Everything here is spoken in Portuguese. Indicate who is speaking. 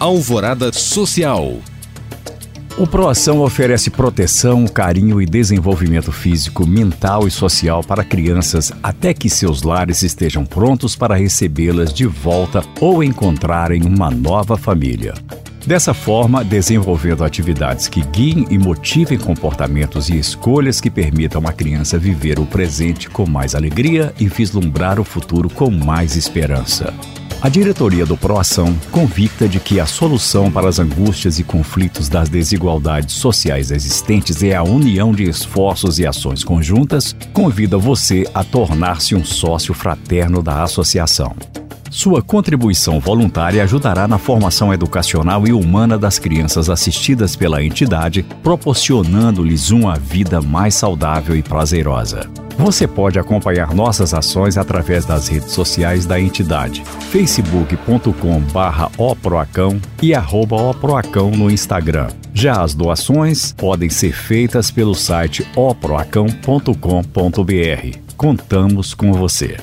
Speaker 1: Alvorada Social.
Speaker 2: O Proação oferece proteção, carinho e desenvolvimento físico, mental e social para crianças até que seus lares estejam prontos para recebê-las de volta ou encontrarem uma nova família. Dessa forma, desenvolvendo atividades que guiem e motivem comportamentos e escolhas que permitam a criança viver o presente com mais alegria e vislumbrar o futuro com mais esperança. A diretoria do Proação, convicta de que a solução para as angústias e conflitos das desigualdades sociais existentes é a união de esforços e ações conjuntas, convida você a tornar-se um sócio fraterno da associação. Sua contribuição voluntária ajudará na formação educacional e humana das crianças assistidas pela entidade, proporcionando-lhes uma vida mais saudável e prazerosa. Você pode acompanhar nossas ações através das redes sociais da entidade, facebook.com barra oproacão e oproacão no Instagram. Já as doações podem ser feitas pelo site oproacão.com.br. Contamos com você.